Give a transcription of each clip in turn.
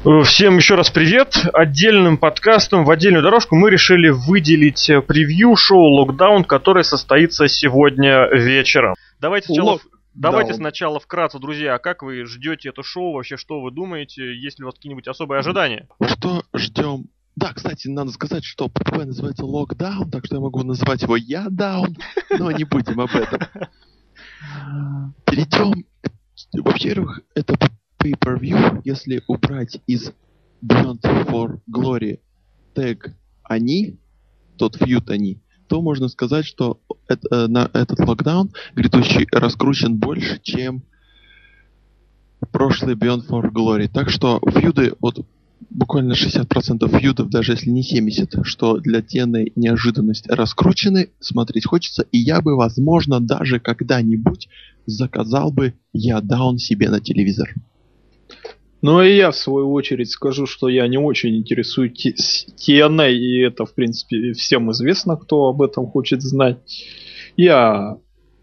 Всем еще раз привет. Отдельным подкастом в отдельную дорожку мы решили выделить э, превью шоу «Локдаун», которое состоится сегодня вечером. Давайте сначала, Лок... давайте сначала вкратце, друзья, как вы ждете это шоу, вообще что вы думаете, есть ли у вас какие-нибудь особые ожидания? Что ждем? Да, кстати, надо сказать, что ПТВ называется «Локдаун», так что я могу называть его «Я даун», но не будем об этом. Перейдем. Во-первых, это pay-per-view, если убрать из Beyond for Glory тег «они», тот фьют «они», то можно сказать, что это, э, на этот локдаун грядущий раскручен больше, чем прошлый Beyond for Glory. Так что фьюды, вот буквально 60% фьюдов, даже если не 70%, что для TNA неожиданность раскручены, смотреть хочется, и я бы, возможно, даже когда-нибудь заказал бы я даун себе на телевизор. Ну и я в свою очередь скажу, что я не очень интересуюсь TNA, и это в принципе всем известно, кто об этом хочет знать. Я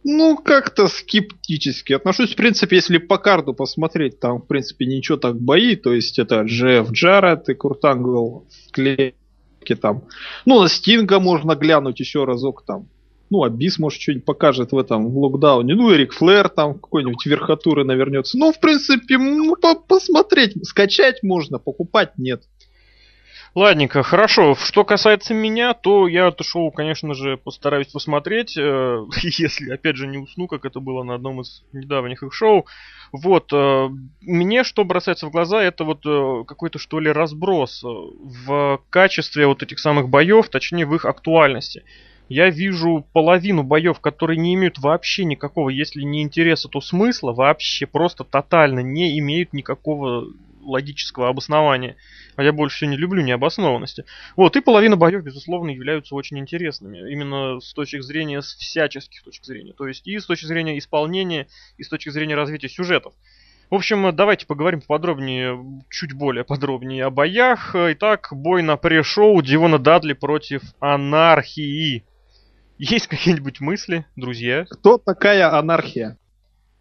ну, как-то скептически отношусь. В принципе, если по карту посмотреть, там, в принципе, ничего так бои. То есть, это Джефф Джаред и Куртангл в клетке там. Ну, на Стинга можно глянуть еще разок там. Ну, Абис, может, что-нибудь покажет в этом локдауне. Ну, Эрик Флэр там какой-нибудь верхотуры навернется. Ну, в принципе, ну, по посмотреть. Скачать можно, покупать нет. Ладненько, хорошо. Что касается меня, то я это шоу, конечно же, постараюсь посмотреть, э, если, опять же, не усну, как это было на одном из недавних их шоу. Вот, э, мне что бросается в глаза, это вот э, какой-то, что ли, разброс в качестве вот этих самых боев, точнее, в их актуальности я вижу половину боев, которые не имеют вообще никакого, если не интереса, то смысла, вообще просто тотально не имеют никакого логического обоснования. А я больше всего не люблю необоснованности. Вот, и половина боев, безусловно, являются очень интересными. Именно с точки зрения, с всяческих точек зрения. То есть и с точки зрения исполнения, и с точки зрения развития сюжетов. В общем, давайте поговорим подробнее, чуть более подробнее о боях. Итак, бой на пре-шоу Дивона Дадли против Анархии. Есть какие-нибудь мысли, друзья? Кто такая анархия?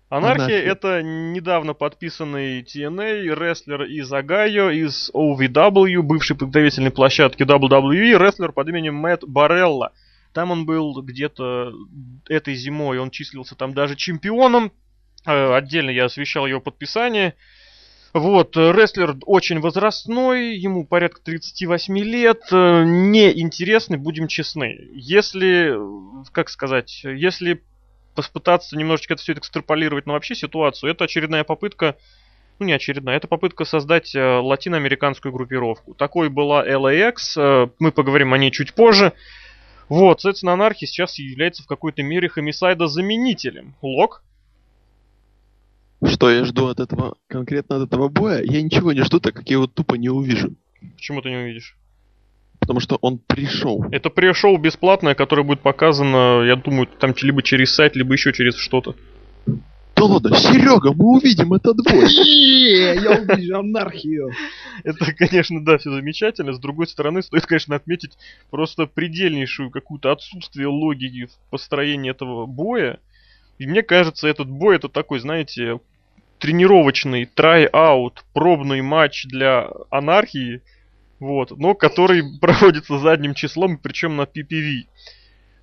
Анархия, Анархия. это недавно подписанный TNA рестлер из Огайо, из OVW, бывшей подготовительной площадки WWE, рестлер под именем Мэтт Барелла. Там он был где-то этой зимой, он числился там даже чемпионом. Э, отдельно я освещал его подписание. Вот, э, рестлер очень возрастной, ему порядка 38 лет, э, неинтересный, будем честны. Если, как сказать, если попытаться немножечко это все экстраполировать на вообще ситуацию, это очередная попытка, ну не очередная, это попытка создать э, латиноамериканскую группировку. Такой была LAX, мы поговорим о ней чуть позже. Вот, соответственно, анархия сейчас является в какой-то мере хомисайда заменителем. Лок? Что я жду от этого, конкретно от этого боя? Я ничего не жду, так как я его тупо не увижу. Почему ты не увидишь? Потому что он пришел. Это пришел бесплатное, которое будет показано, я думаю, там либо через сайт, либо еще через что-то. Да ладно, Серега, мы увидим этот бой. Я увижу анархию. Это, конечно, да, все замечательно. С другой стороны, стоит, конечно, отметить просто предельнейшую какую-то отсутствие логики в построении этого боя. И мне кажется, этот бой это такой, знаете, тренировочный трай-аут, пробный матч для анархии, вот, но который проводится задним числом, причем на PPV.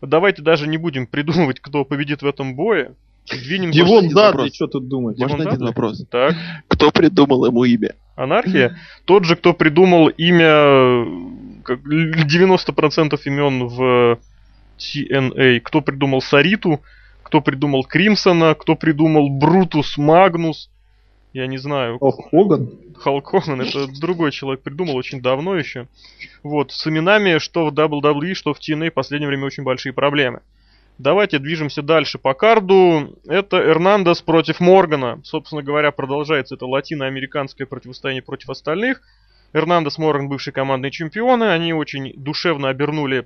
Давайте даже не будем придумывать, кто победит в этом бое. Двинем Дивон Дадли, что тут думать? Можно Дивон один вопрос? Так. Кто придумал ему имя? Анархия? Тот же, кто придумал имя 90% имен в TNA. Кто придумал Сариту, кто придумал Кримсона, кто придумал Брутус Магнус. Я не знаю. Халк Хоган? Халк Хоган, это другой человек придумал очень давно еще. Вот, с именами, что в WWE, что в TNA в последнее время очень большие проблемы. Давайте движемся дальше по карду. Это Эрнандес против Моргана. Собственно говоря, продолжается это латиноамериканское противостояние против остальных. Эрнандес Морган бывшие командные чемпионы. Они очень душевно обернули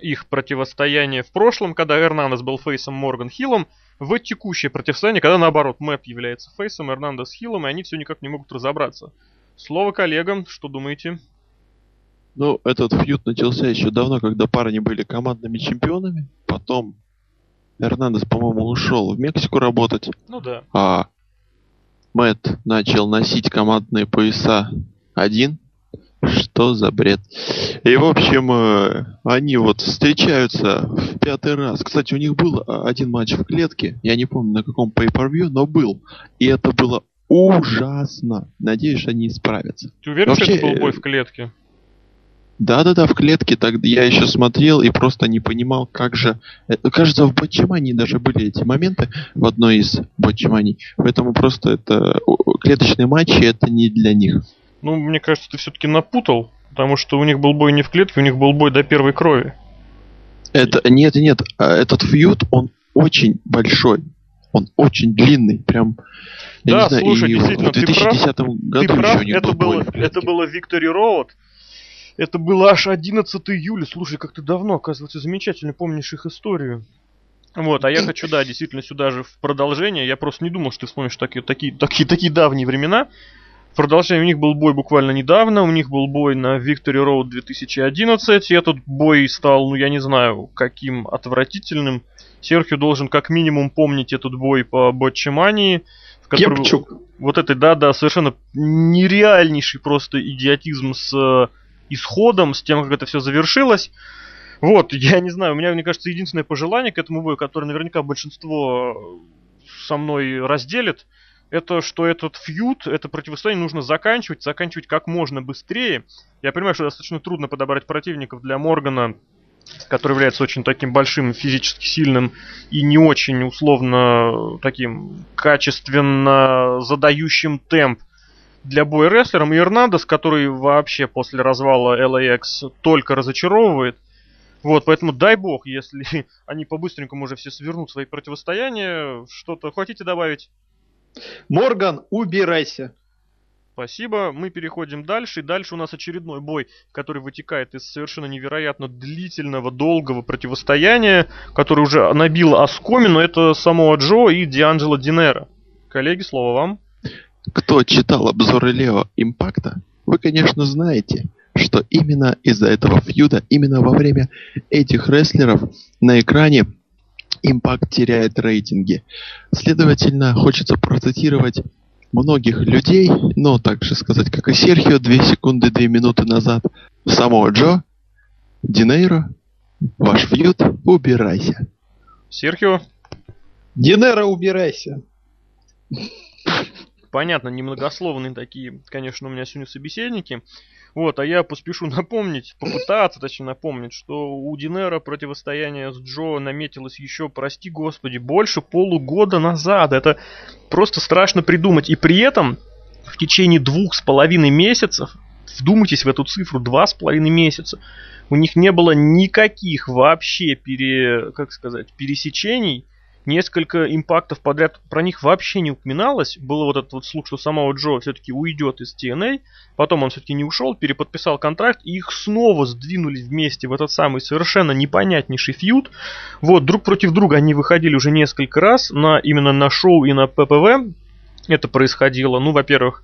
их противостояние в прошлом, когда Эрнандес был фейсом Морган Хиллом, в текущее противостояние, когда наоборот Мэтт является фейсом, Эрнандес Хиллом, и они все никак не могут разобраться. Слово коллегам, что думаете? Ну, этот фьют начался еще давно, когда парни были командными чемпионами. Потом Эрнандес, по-моему, ушел в Мексику работать. Ну да. А Мэтт начал носить командные пояса один. Что за бред? И, в общем, э, они вот встречаются в пятый раз. Кстати, у них был а, один матч в клетке. Я не помню, на каком pay-per-view, но был. И это было ужасно. Надеюсь, они справятся. Ты уверен, Вообще, что это был бой э, в клетке? Да-да-да, в клетке так я еще смотрел и просто не понимал, как же... э, Кажется, в Батчимании даже были эти моменты в одной из Батчиманий. Поэтому просто это... Клеточные матчи это не для них. Ну, мне кажется, ты все-таки напутал, потому что у них был бой не в клетке, у них был бой до первой крови. Это... Нет, нет, а этот фьюд, он очень большой. Он очень длинный, прям... Да, знаю, слушай, и действительно, в ты 2010 Ты году еще прав, них это был было, это было Victory Road. Это было аж 11 июля. Слушай, как ты давно, оказывается, замечательно помнишь их историю. Вот, а я хочу, да, действительно сюда же в продолжение. Я просто не думал, что ты вспомнишь такие, такие, такие, такие давние времена. Продолжение у них был бой буквально недавно. У них был бой на Victory Road 2011. И этот бой стал, ну я не знаю, каким отвратительным. Серхио должен как минимум помнить этот бой по Ботчемании. в котором- Кепчук. вот этой, да-да, совершенно нереальнейший просто идиотизм с э, исходом, с тем, как это все завершилось. Вот, я не знаю, у меня, мне кажется, единственное пожелание к этому бою, которое наверняка большинство со мной разделит, это что этот фьюд, это противостояние нужно заканчивать, заканчивать как можно быстрее. Я понимаю, что достаточно трудно подобрать противников для Моргана, который является очень таким большим, физически сильным и не очень условно таким качественно задающим темп для боя рестлером. И Эрнандес, который вообще после развала LAX только разочаровывает. Вот, поэтому дай бог, если они по-быстренькому уже все свернут свои противостояния. Что-то хотите добавить? Морган, убирайся. Спасибо. Мы переходим дальше. И дальше у нас очередной бой, который вытекает из совершенно невероятно длительного, долгого противостояния, который уже набил оскомину. Это Самоа Джо и Дианджело Динера. Коллеги, слово вам. Кто читал обзоры Лео Импакта, вы, конечно, знаете, что именно из-за этого фьюда, именно во время этих рестлеров на экране Импакт теряет рейтинги. Следовательно, хочется процитировать многих людей, но также сказать, как и Серхио, 2 секунды, 2 минуты назад, самого Джо, Динейро, ваш фьюд, убирайся. Серхио. Динера, убирайся. Понятно, немногословные такие, конечно, у меня сегодня собеседники. Вот, а я поспешу напомнить, попытаться, точнее напомнить, что у Динера противостояние с Джо наметилось еще, прости господи, больше полугода назад. Это просто страшно придумать. И при этом в течение двух с половиной месяцев, вдумайтесь в эту цифру, два с половиной месяца, у них не было никаких вообще пере, как сказать, пересечений несколько импактов подряд про них вообще не упоминалось. Было вот этот вот слух, что самого Джо все-таки уйдет из TNA. Потом он все-таки не ушел, переподписал контракт, и их снова сдвинули вместе в этот самый совершенно непонятнейший фьюд. Вот, друг против друга они выходили уже несколько раз, на, именно на шоу и на ППВ. Это происходило, ну, во-первых,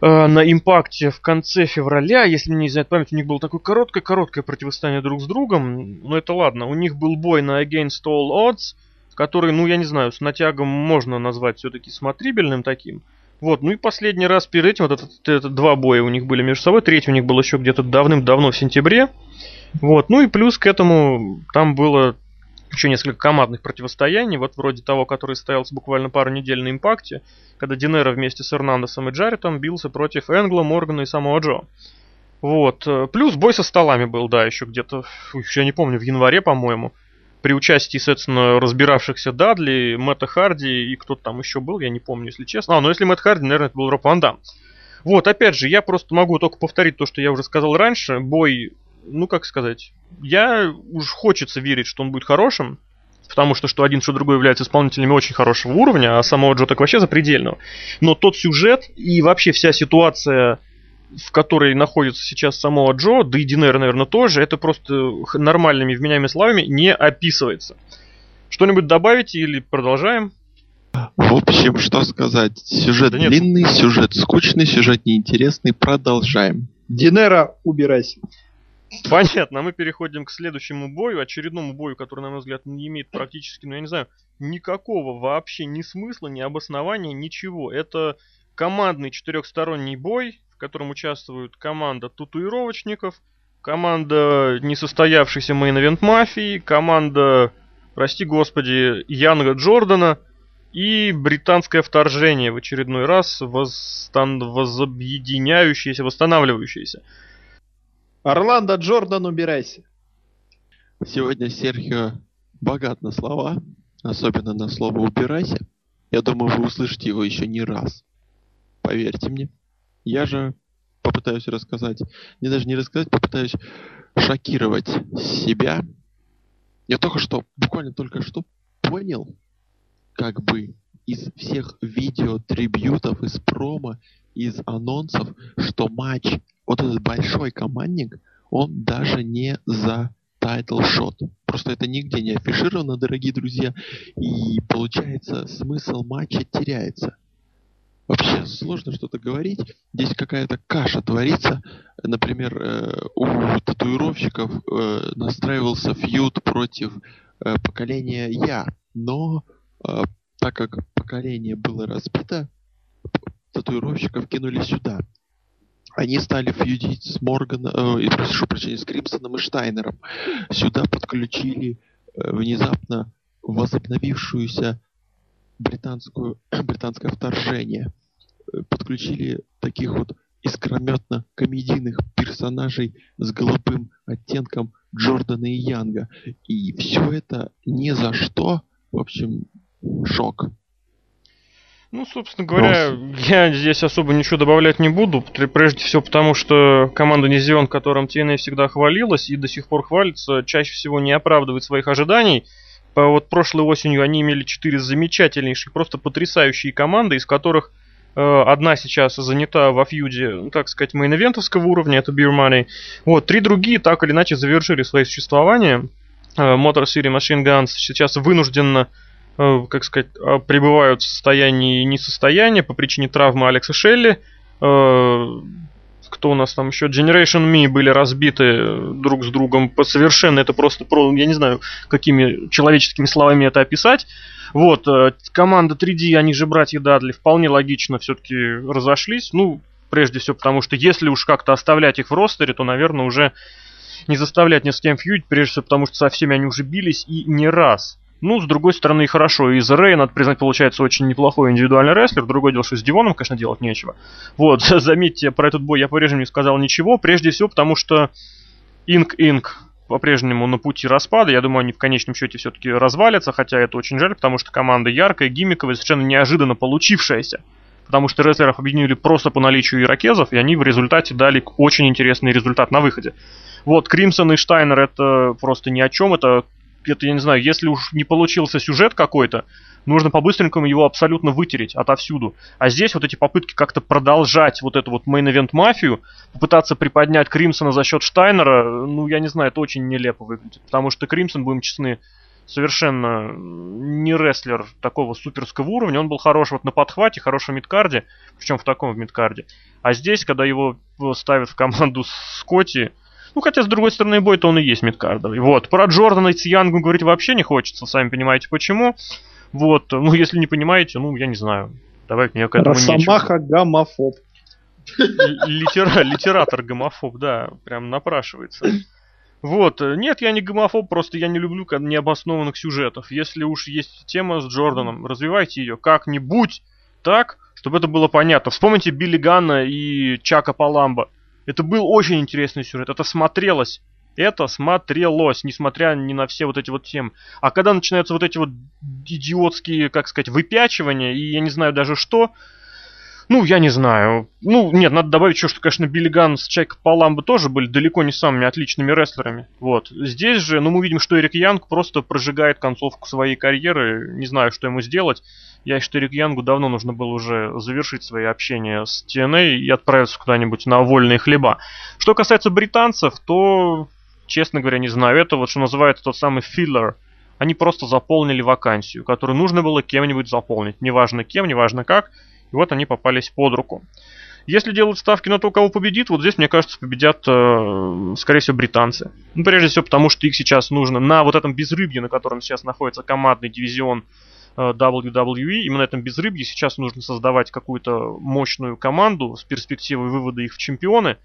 на импакте в конце февраля, если мне не изменяет память, у них было такое короткое-короткое противостояние друг с другом. Но это ладно. У них был бой на Against All Odds, который, ну, я не знаю, с натягом можно назвать все-таки смотрибельным таким. Вот, ну и последний раз перед этим, вот этот, это два боя у них были между собой, третий у них был еще где-то давным-давно в сентябре. Вот, ну и плюс к этому там было еще несколько командных противостояний, вот вроде того, который состоялся буквально пару недель на импакте, когда Динера вместе с Эрнандесом и Джарретом бился против Энгла, Моргана и самого Джо. Вот. э, Плюс бой со столами был, да, еще где-то, я не помню, в январе, по-моему. При участии, соответственно, разбиравшихся Дадли, Мэтта Харди и кто-то там еще был, я не помню, если честно. А, ну если Мэтт Харди, наверное, это был Роб Ван Дам. Вот, опять же, я просто могу только повторить то, что я уже сказал раньше. Бой, ну как сказать, я уж хочется верить, что он будет хорошим, потому что что один, что другой являются исполнителями очень хорошего уровня, а самого Джо так вообще запредельного. Но тот сюжет и вообще вся ситуация, в которой находится сейчас самого Джо, да и Динер, наверное, тоже, это просто нормальными вменяемыми словами не описывается. Что-нибудь добавить или продолжаем? В общем, что сказать. Сюжет Да нет. длинный, сюжет скучный, сюжет неинтересный. Продолжаем. Динера, убирайся. Понятно, а мы переходим к следующему бою, очередному бою, который, на мой взгляд, не имеет практически, ну я не знаю, никакого вообще ни смысла, ни обоснования, ничего. Это командный четырехсторонний бой, в котором участвуют команда татуировочников, команда несостоявшейся мейн-эвент мафии, команда, прости господи, Янга Джордана и британское вторжение в очередной раз восстан... возобъединяющееся, восстанавливающееся. Орландо Джордан, убирайся. Сегодня Серхио богат на слова, особенно на слово «убирайся». Я думаю, вы услышите его еще не раз. Поверьте мне. Я же попытаюсь рассказать, не даже не рассказать, попытаюсь шокировать себя. Я только что, буквально только что понял, как бы из всех видео, трибьютов, из промо, из анонсов, что матч, вот этот большой командник, он даже не за title shot. Просто это нигде не афишировано, дорогие друзья, и получается смысл матча теряется. Вообще сложно что-то говорить. Здесь какая-то каша творится. Например, э, у татуировщиков э, настраивался фьюд против э, поколения Я. Но так как поколение было разбито, татуировщиков кинули сюда. Они стали фьюдить с Морганом, э, прошу прощения, с Кримсоном и Штайнером. Сюда подключили э, внезапно возобновившуюся британскую, британское вторжение. Подключили таких вот искрометно комедийных персонажей с голубым оттенком Джордана и Янга. И все это ни за что, в общем, шок. Ну, собственно говоря, Просто. я здесь особо ничего добавлять не буду. Прежде всего потому, что команда Низион, которым TNA всегда хвалилась и до сих пор хвалится, чаще всего не оправдывает своих ожиданий. По вот прошлой осенью они имели четыре замечательнейшие, просто потрясающие команды, из которых э, одна сейчас занята во фьюде, ну, так сказать, мейн-эвентовского уровня, это Beer Money. Вот, три другие так или иначе завершили свое существование. Э, Motor City Machine Guns сейчас вынужденно как сказать, а, пребывают в состоянии несостояния по причине травмы Алекса Шелли. Э, кто у нас там еще? Generation Me были разбиты друг с другом по совершенно, это просто, я не знаю, какими человеческими словами это описать. Вот, э, команда 3D, они же братья Дадли, вполне логично все-таки разошлись. Ну, прежде всего потому, что если уж как-то оставлять их в ростере, то, наверное, уже не заставлять ни с кем фьюдить, прежде всего потому, что со всеми они уже бились и не раз. Ну, с другой стороны, хорошо. Из Рэй, надо признать, получается очень неплохой индивидуальный рестлер. Другое дело, что с Дивоном, конечно, делать нечего. Вот, заметьте, про этот бой я по-прежнему не сказал ничего. Прежде всего, потому что Инк Инк по-прежнему на пути распада. Я думаю, они в конечном счете все-таки развалятся, хотя это очень жаль, потому что команда яркая, гиммиковая, совершенно неожиданно получившаяся. Потому что рестлеров объединили просто по наличию ирокезов, и они в результате дали очень интересный результат на выходе. Вот, Кримсон и Штайнер это просто ни о чем, это это, я не знаю, если уж не получился сюжет какой-то, нужно по-быстренькому его абсолютно вытереть отовсюду. А здесь вот эти попытки как-то продолжать вот эту вот мейн-эвент мафию, попытаться приподнять Кримсона за счет Штайнера, ну, я не знаю, это очень нелепо выглядит. Потому что Кримсон, будем честны, совершенно не рестлер такого суперского уровня. Он был хорош вот на подхвате, хорош в мидкарде, причем в таком в мидкарде. А здесь, когда его ставят в команду Скотти, ну, хотя, с другой стороны, бой-то он и есть мидкардовый. Вот. Про Джордана и Циянгу говорить вообще не хочется, сами понимаете почему. Вот. Ну, если не понимаете, ну, я не знаю. Давайте мне к этому Росомаха нечего. гомофоб. Литера, литератор гомофоб, да, прям напрашивается. Вот, нет, я не гомофоб, просто я не люблю необоснованных сюжетов. Если уж есть тема с Джорданом, развивайте ее как-нибудь так, чтобы это было понятно. Вспомните Билли Ганна и Чака Паламба. Это был очень интересный сюжет. Это смотрелось. Это смотрелось, несмотря ни на все вот эти вот темы. А когда начинаются вот эти вот идиотские, как сказать, выпячивания, и я не знаю даже что, ну, я не знаю. Ну, нет, надо добавить еще, что, конечно, Биллиган с Чайк Паламбо тоже были далеко не самыми отличными рестлерами. Вот. Здесь же, ну, мы видим, что Эрик Янг просто прожигает концовку своей карьеры. Не знаю, что ему сделать. Я считаю, Эрик Янгу давно нужно было уже завершить свои общения с TNA и отправиться куда-нибудь на вольные хлеба. Что касается британцев, то, честно говоря, не знаю. Это вот, что называется, тот самый филлер. Они просто заполнили вакансию, которую нужно было кем-нибудь заполнить. Неважно кем, неважно как. И вот они попались под руку. Если делать ставки на то, кого победит, вот здесь, мне кажется, победят, э, скорее всего, британцы. Ну, прежде всего, потому что их сейчас нужно на вот этом безрыбье, на котором сейчас находится командный дивизион WWE. Именно этом безрыбье сейчас нужно создавать какую-то мощную команду с перспективой вывода их в чемпионы.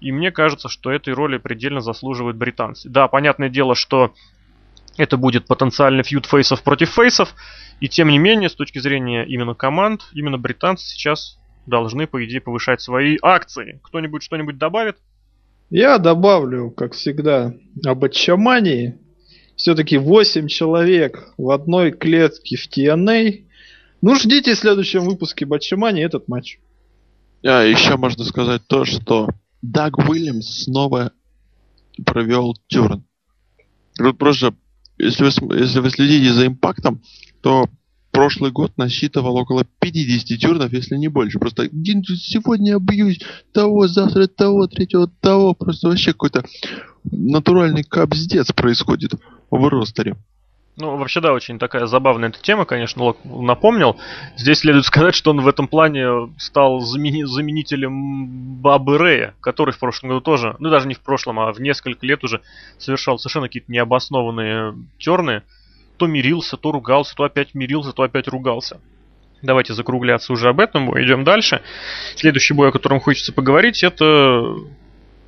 И мне кажется, что этой роли предельно заслуживают британцы. Да, понятное дело, что это будет потенциальный фьюд фейсов против фейсов. И тем не менее, с точки зрения именно команд, именно британцы сейчас должны, по идее, повышать свои акции. Кто-нибудь что-нибудь добавит? Я добавлю, как всегда, об отчамании. Все-таки 8 человек в одной клетке в TNA. Ну, ждите в следующем выпуске Батчамани этот матч. А, еще можно сказать то, что Даг Уильямс снова провел тюрн. Вот просто, если вы, если вы следите за импактом, то прошлый год насчитывал около 50 тюрнов, если не больше. Просто сегодня я бьюсь того, завтра того, третьего того. Просто вообще какой-то натуральный капздец происходит в ростере. Ну, вообще, да, очень такая забавная эта тема, конечно, Лок напомнил. Здесь следует сказать, что он в этом плане стал замени- заменителем Бабы Рэя, который в прошлом году тоже, ну даже не в прошлом, а в несколько лет уже совершал совершенно какие-то необоснованные терны. То мирился, то ругался, то опять мирился, то опять ругался. Давайте закругляться уже об этом, идем дальше. Следующий бой, о котором хочется поговорить, это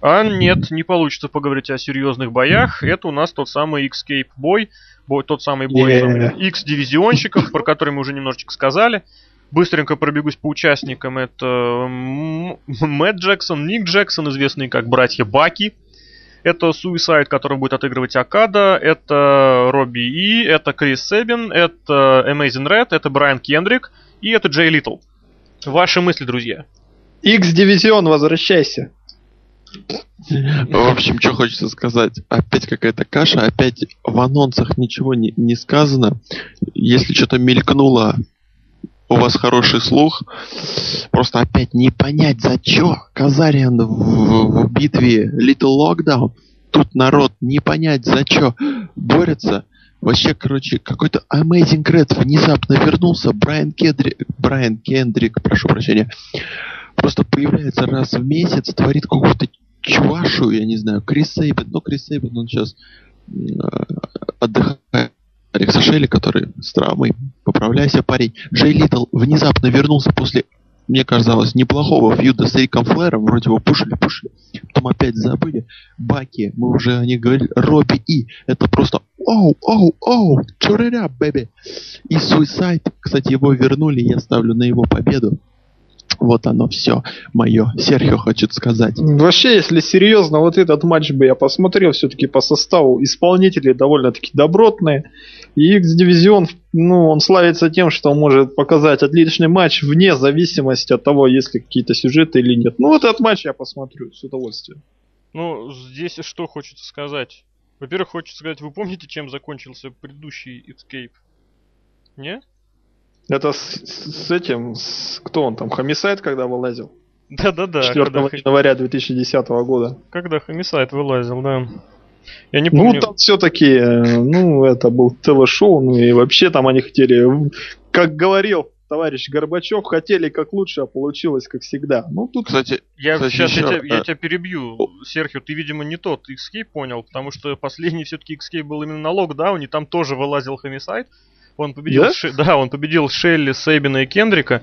а нет, не получится поговорить о серьезных боях. Это у нас тот самый Escape бой, бой тот самый бой yeah. X-дивизионщиков, про который мы уже немножечко сказали. Быстренько пробегусь по участникам. Это Мэтт Джексон, Ник Джексон, известные как братья Баки. Это Suicide, который будет отыгрывать Акада. Это Робби И. Это Крис Себин. Это Amazing Red. Это Брайан Кендрик. И это Джей Литл. Ваши мысли, друзья. X-дивизион, возвращайся. В общем, что хочется сказать. Опять какая-то каша, опять в анонсах ничего не, не сказано. Если что-то мелькнуло, у вас хороший слух. Просто опять не понять, за что Казариан в, в, в битве Little Lockdown. Тут народ не понять, за что борется. Вообще, короче, какой-то Amazing Red внезапно вернулся. Брайан Кендрик, Брайан Кендрик, прошу прощения, просто появляется раз в месяц, творит какую-то чувашу, я не знаю, Крис Сейбен, ну Крис Сейбен, он сейчас э, отдыхает. Алекса Шелли, который с травмой, поправляйся, парень. Джей Литл внезапно вернулся после, мне казалось, неплохого фьюда с Риком Флэром, вроде его пушили, пушили, потом опять забыли. Баки, мы уже о них говорили, Робби И, это просто оу, оу, оу, чурыря, бэби. И Суисайд, кстати, его вернули, я ставлю на его победу. Вот оно все мое. Серхио хочет сказать. Вообще, если серьезно, вот этот матч бы я посмотрел все-таки по составу. Исполнители довольно-таки добротные. И X-дивизион, ну, он славится тем, что он может показать отличный матч вне зависимости от того, есть ли какие-то сюжеты или нет. Ну, вот этот матч я посмотрю с удовольствием. Ну, здесь что хочется сказать? Во-первых, хочется сказать, вы помните, чем закончился предыдущий Escape? Не? Это с, с этим, с, кто он там, Хамисайт, когда вылазил? Да-да-да. 4 когда... января 2010 года. Когда Хамисайт вылазил, да. Я не помню. Ну, там все-таки, ну, это был ТВ-шоу, ну и вообще там они хотели, как говорил товарищ Горбачев, хотели как лучше, а получилось как всегда. Ну, тут... Кстати, я кстати, сейчас еще... я, тебя, я тебя перебью. Серхио, ты, видимо, не тот Escape понял, потому что последний все-таки Escape был именно на локдауне, там тоже вылазил Хамисайт. Он победил, да? Ш... да, он победил Шелли, Сейбина и Кендрика.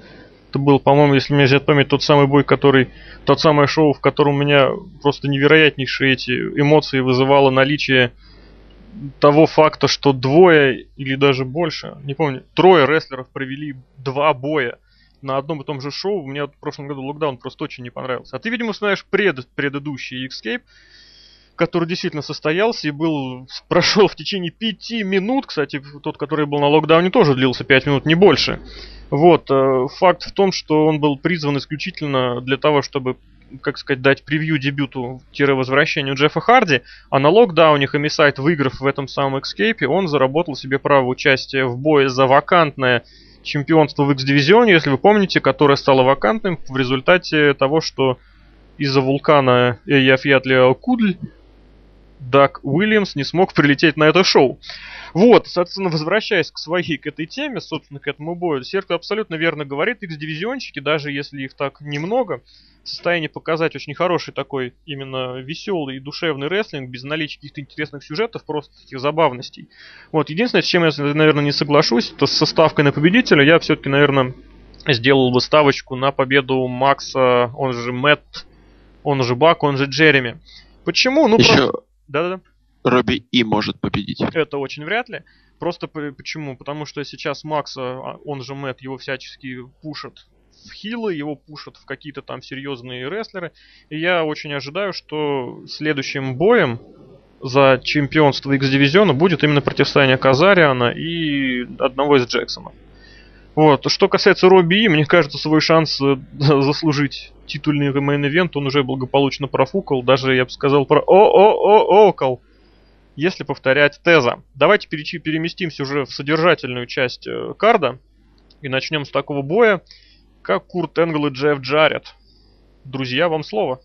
Это был, по-моему, если мне взять память, тот самый бой, который, тот самое шоу, в котором у меня просто невероятнейшие эти эмоции вызывало наличие того факта, что двое или даже больше, не помню, трое рестлеров провели два боя на одном и том же шоу. Мне в прошлом году локдаун просто очень не понравился. А ты, видимо, знаешь пред, предыдущий Escape, который действительно состоялся и был прошел в течение пяти минут. Кстати, тот, который был на локдауне, тоже длился пять минут, не больше. Вот, э, факт в том, что он был призван исключительно для того, чтобы как сказать, дать превью дебюту-возвращению Джеффа Харди, а на локдауне Homicide, выиграв в этом самом Escape, он заработал себе право участия в бое за вакантное чемпионство в X-дивизионе, если вы помните, которое стало вакантным в результате того, что из-за вулкана Яфьятли Кудль Даг Уильямс не смог прилететь на это шоу. Вот, соответственно, возвращаясь к своей, к этой теме, собственно, к этому бою, Серко абсолютно верно говорит, X-дивизионщики, даже если их так немного, в состоянии показать очень хороший такой именно веселый и душевный рестлинг, без наличия каких-то интересных сюжетов, просто таких забавностей. Вот, единственное, с чем я, наверное, не соглашусь, то со ставкой на победителя я все-таки, наверное, сделал бы ставочку на победу Макса, он же Мэтт, он же Бак, он же Джереми. Почему? Ну, Еще просто... Да-да-да. Робби И может победить. Это очень вряд ли. Просто почему? Потому что сейчас Макса, а, он же Мэтт, его всячески пушат в хилы, его пушат в какие-то там серьезные рестлеры. И я очень ожидаю, что следующим боем за чемпионство X-дивизиона будет именно противостояние Казариана и одного из Джексонов. Вот. Что касается Робби, мне кажется, свой шанс э, заслужить титульный main event он уже благополучно профукал. Даже, я бы сказал, про о-о-о-окол если повторять теза. Давайте переместимся уже в содержательную часть э, карда и начнем с такого боя, как Курт Энгл и Джефф Джарретт. Друзья, вам слово.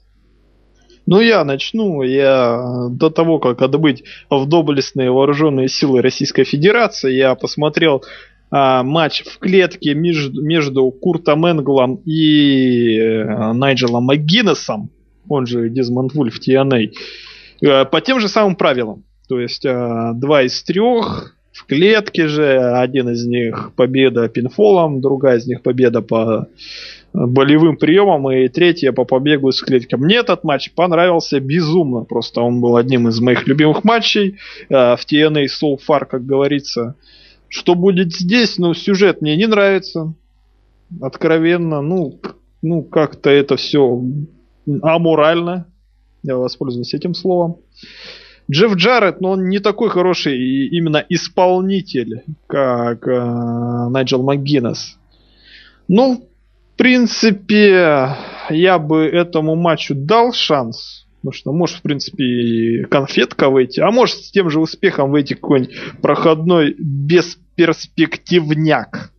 Ну, я начну. Я до того, как отбыть в доблестные вооруженные силы Российской Федерации, я посмотрел а, матч в клетке между, между Куртом Энглом и э, Найджелом МcГиннесом, он же Дезмонд Вульф TNA, э, по тем же самым правилам. То есть э, два из трех в клетке же, один из них победа пинфолом, другая из них победа по болевым приемам и третья по побегу из клетки. Мне этот матч понравился безумно. Просто он был одним из моих любимых матчей э, в TNA So Far, как говорится. Что будет здесь? Ну, сюжет мне не нравится. Откровенно. Ну, ну как-то это все аморально. Я воспользуюсь этим словом. Джефф Джаред, но он не такой хороший именно исполнитель, как э, Найджел МcГиннес. Ну, в принципе, я бы этому матчу дал шанс. Потому что может, в принципе, конфетка выйти, а может с тем же успехом выйти какой-нибудь проходной бесперспективняк.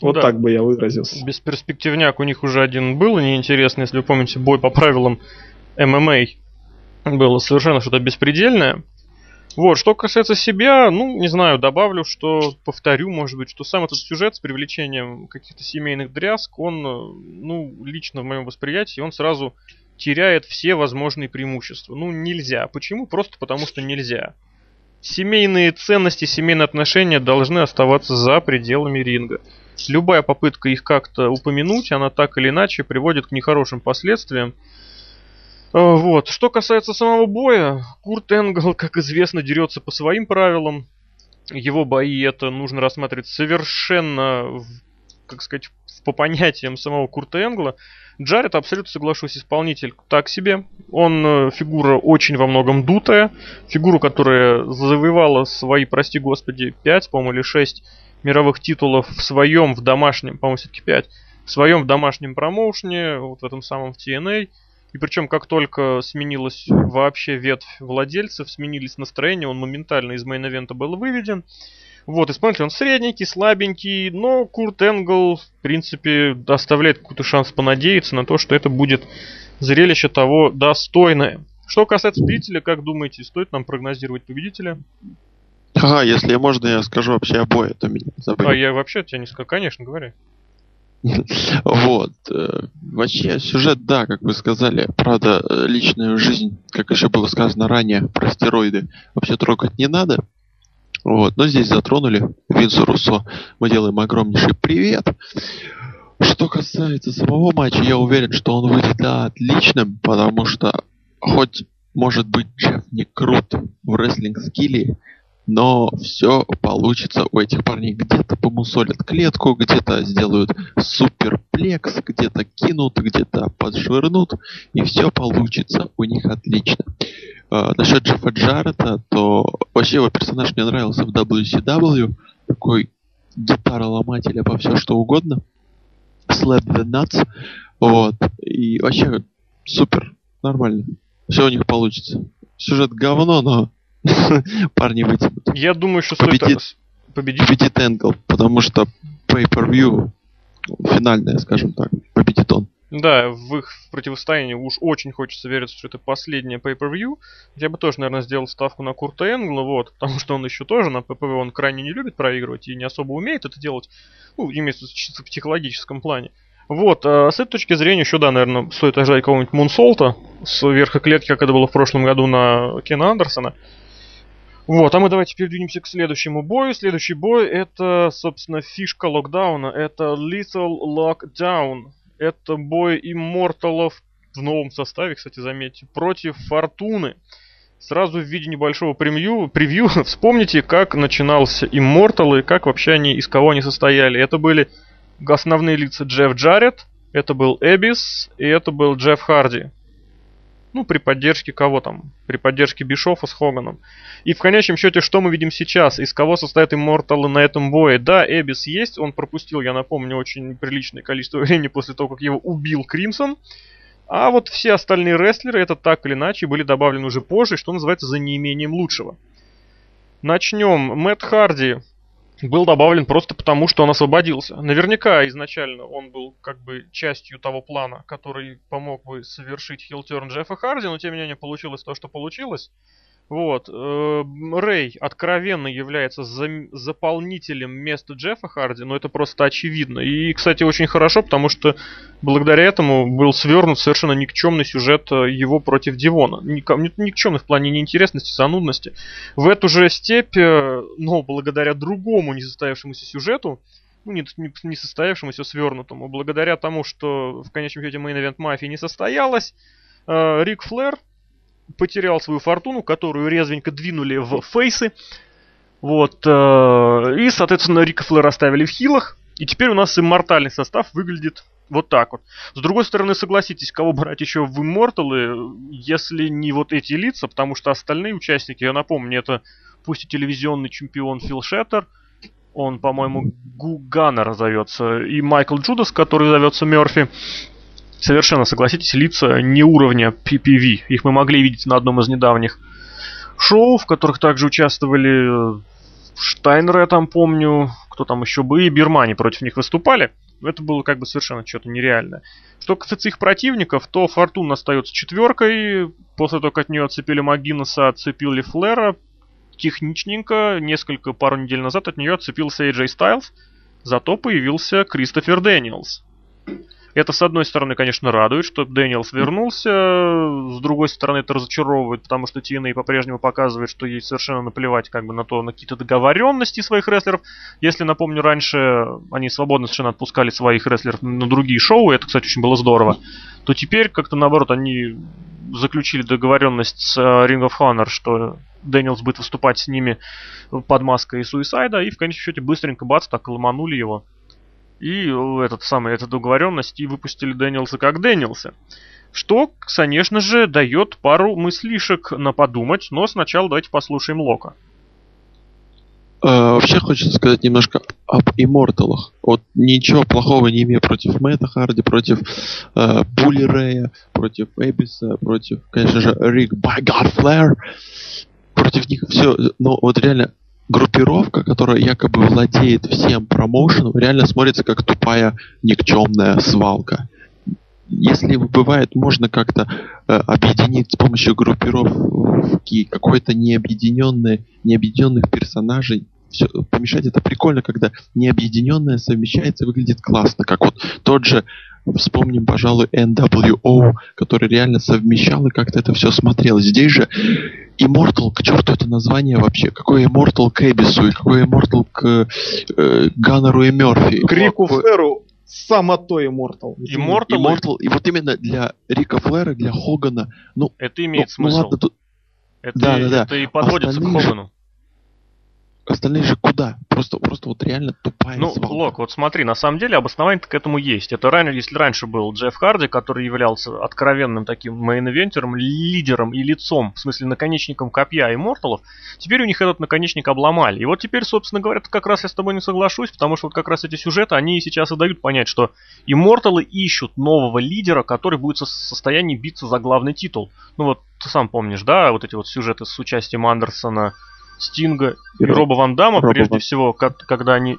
Вот да. так бы я выразился. Бесперспективняк у них уже один был, неинтересный, если вы помните, бой по правилам ММА было совершенно что-то беспредельное. Вот, что касается себя, ну, не знаю, добавлю, что, повторю, может быть, что сам этот сюжет с привлечением каких-то семейных дрязг, он, ну, лично в моем восприятии, он сразу теряет все возможные преимущества. Ну, нельзя. Почему? Просто потому, что нельзя. Семейные ценности, семейные отношения должны оставаться за пределами ринга. Любая попытка их как-то упомянуть, она так или иначе приводит к нехорошим последствиям. А, вот. Что касается самого боя, Курт Энгл, как известно, дерется по своим правилам. Его бои это нужно рассматривать совершенно, как сказать, по понятиям самого Курта Энгла. Джаред, абсолютно соглашусь, исполнитель так себе. Он э, фигура очень во многом дутая. Фигура, которая завоевала свои, прости господи, 5, по-моему, или 6 мировых титулов в своем, в домашнем, по-моему, все-таки 5, в своем в домашнем промоушне, вот в этом самом в TNA. И причем, как только сменилась вообще ветвь владельцев, сменились настроения, он моментально из мейн-эвента был выведен. Вот, исполнитель он средненький, слабенький, но Курт Энгл, в принципе, оставляет какой-то шанс понадеяться на то, что это будет зрелище того достойное. Что касается победителя, как думаете, стоит нам прогнозировать победителя? Ага, если можно, я скажу вообще обои, это меня забыли. А я вообще тебя не скажу, конечно, говори. Вот. Э, вообще, сюжет, да, как вы сказали. Правда, э, личную жизнь, как еще было сказано ранее, про стероиды вообще трогать не надо. Вот. Но здесь затронули Винсу Руссо. Мы делаем огромнейший привет. Что касается самого матча, я уверен, что он выйдет отличным, потому что хоть может быть Джефф не крут в рестлинг-скилле, но все получится у этих парней. Где-то помусолят клетку, где-то сделают суперплекс, где-то кинут, где-то подшвырнут, и все получится у них отлично. Uh, насчет Джеффа Джаррета, то вообще его персонаж мне нравился в WCW, такой гитароломатель обо все что угодно. Slap the nuts. Вот. И вообще супер, нормально. Все у них получится. Сюжет говно, но парни вытянут. Я думаю, что победит, стоит победит. победит Энгл, потому что pay-per-view финальная, скажем так, победит он. Да, в их противостоянии уж очень хочется верить, что это последнее pay-per-view. Я бы тоже, наверное, сделал ставку на Курта Энгла, вот, потому что он еще тоже на PPV он крайне не любит проигрывать и не особо умеет это делать, ну, имеется чисто в психологическом плане. Вот, а с этой точки зрения еще, да, наверное, стоит ожидать какого-нибудь Мунсолта с верха клетки, как это было в прошлом году на Кена Андерсона. Вот, а мы давайте передвинемся к следующему бою. Следующий бой это, собственно, фишка локдауна. Это Lethal Lockdown. Это бой имморталов в новом составе, кстати, заметьте, против Фортуны. Сразу в виде небольшого превью, превью вспомните, как начинался Immortal и как вообще они, из кого они состояли. Это были основные лица Джефф Джаред, это был Эбис и это был Джефф Харди. Ну, при поддержке кого там? При поддержке Бишофа с Хоганом. И в конечном счете, что мы видим сейчас? Из кого состоят имморталы на этом бое? Да, Эбис есть, он пропустил, я напомню, очень приличное количество времени после того, как его убил Кримсон. А вот все остальные рестлеры, это так или иначе, были добавлены уже позже, что называется, за неимением лучшего. Начнем. Мэтт Харди был добавлен просто потому, что он освободился. Наверняка изначально он был как бы частью того плана, который помог бы совершить хилтерн Джеффа Харди, но тем не менее получилось то, что получилось. Вот. Э, Рэй откровенно является заполнителем места Джеффа Харди, но это просто очевидно. И, кстати, очень хорошо, потому что благодаря этому был свернут совершенно никчемный сюжет э, его против Дивона. Никчемный в плане неинтересности, занудности. В эту же степь, э, но благодаря другому несостоявшемуся сюжету, ну, не, не, не состоявшемуся, свернутому, благодаря тому, что в конечном счете Main Event мафии не состоялось, Рик Флэр потерял свою фортуну, которую резвенько двинули в фейсы. Вот. Э, и, соответственно, Рика Флэр оставили в хилах. И теперь у нас иммортальный состав выглядит вот так вот. С другой стороны, согласитесь, кого брать еще в Immortal, если не вот эти лица, потому что остальные участники, я напомню, это пусть и телевизионный чемпион Фил Шеттер, он, по-моему, Гу Ганнер зовется, и Майкл Джудас, который зовется Мерфи совершенно, согласитесь, лица не уровня PPV. Их мы могли видеть на одном из недавних шоу, в которых также участвовали э, Штайнер, я там помню, кто там еще бы, и Бирмани против них выступали. Это было как бы совершенно что-то нереальное. Что касается их противников, то Fortune остается четверкой. После того, как от нее отцепили Магинеса, отцепили Флера. Техничненько, несколько, пару недель назад от нее отцепился AJ Styles. Зато появился Кристофер Дэниелс. Это, с одной стороны, конечно, радует, что Дэниелс вернулся, с другой стороны, это разочаровывает, потому что TNA по-прежнему показывает, что ей совершенно наплевать как бы на то, на какие-то договоренности своих рестлеров. Если, напомню, раньше они свободно совершенно отпускали своих рестлеров на другие шоу, и это, кстати, очень было здорово, то теперь как-то наоборот они заключили договоренность с э, Ring of Honor, что Дэниелс будет выступать с ними под маской Суисайда, и в конечном счете быстренько бац, так ломанули его и этот самый, эту договоренность и выпустили Дэниелса как Дэниелса. Что, конечно же, дает пару мыслишек на подумать, но сначала давайте послушаем Лока. Uh, вообще хочется сказать немножко об имморталах. Вот ничего плохого не имею против Мэтта Харди, против uh, Булли Рэя, против Эбиса, против, конечно же, Рик Байгар Флэр. Против них все, но вот реально группировка, которая якобы владеет всем промоушеном, реально смотрится как тупая никчемная свалка. Если бывает, можно как-то э, объединить с помощью группировки какой-то необъединенный, необъединенных персонажей, все, помешать это прикольно, когда необъединенное совмещается и выглядит классно, как вот тот же Вспомним, пожалуй, NWO, который реально совмещал и как-то это все смотрелось. Здесь же Immortal, к черту это название вообще. Какой Immortal к Эбису и какой Immortal к э, Ганнеру и Мерфи. К Рику Флэру само то Immortal. Immortal, Immortal и вот именно для Рика Флэра, для Хогана, ну... Это имеет ну, смысл. Ну, ладно, тут... Это, да, да, да. это и подводится Остальные к Хогану. Остальные же куда? Просто, просто вот реально тупая Ну, свалка. Лок, вот смотри, на самом деле обоснование к этому есть. Это ранее, если раньше был Джефф Харди, который являлся откровенным таким main event ером, лидером и лицом, в смысле наконечником копья Immortal ов, теперь у них этот наконечник обломали. И вот теперь, собственно говоря, как раз я с тобой не соглашусь, потому что вот как раз эти сюжеты, они сейчас и дают понять, что Immortal ы ищут нового лидера, который будет в состоянии биться за главный титул. Ну вот, ты сам помнишь, да, вот эти вот сюжеты с участием Андерсона, Стинга и, и Роба Ван Дамма, Роба прежде Ван... всего, когда они...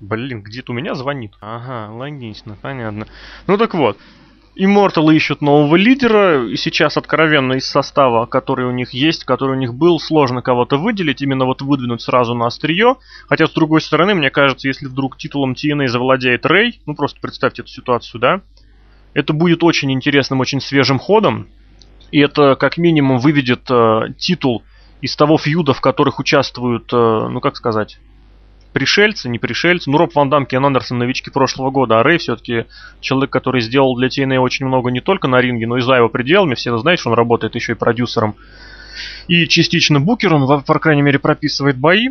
Блин, где-то у меня звонит. Ага, логично, понятно. Ну так вот. Immortal ищут нового лидера, и сейчас откровенно из состава, который у них есть, который у них был, сложно кого-то выделить, именно вот выдвинуть сразу на острие. Хотя, с другой стороны, мне кажется, если вдруг титулом TNA завладеет Рэй, ну просто представьте эту ситуацию, да, это будет очень интересным, очень свежим ходом, и это как минимум выведет э, титул из того фьюда, в которых участвуют, э, ну как сказать, пришельцы, не пришельцы. Ну, Роб Ван Дам, Кен Андерсон, новички прошлого года, а Рэй все-таки человек, который сделал для TNA очень много не только на ринге, но и за его пределами. Все знают, что он работает еще и продюсером и частично букером, по крайней мере, прописывает бои.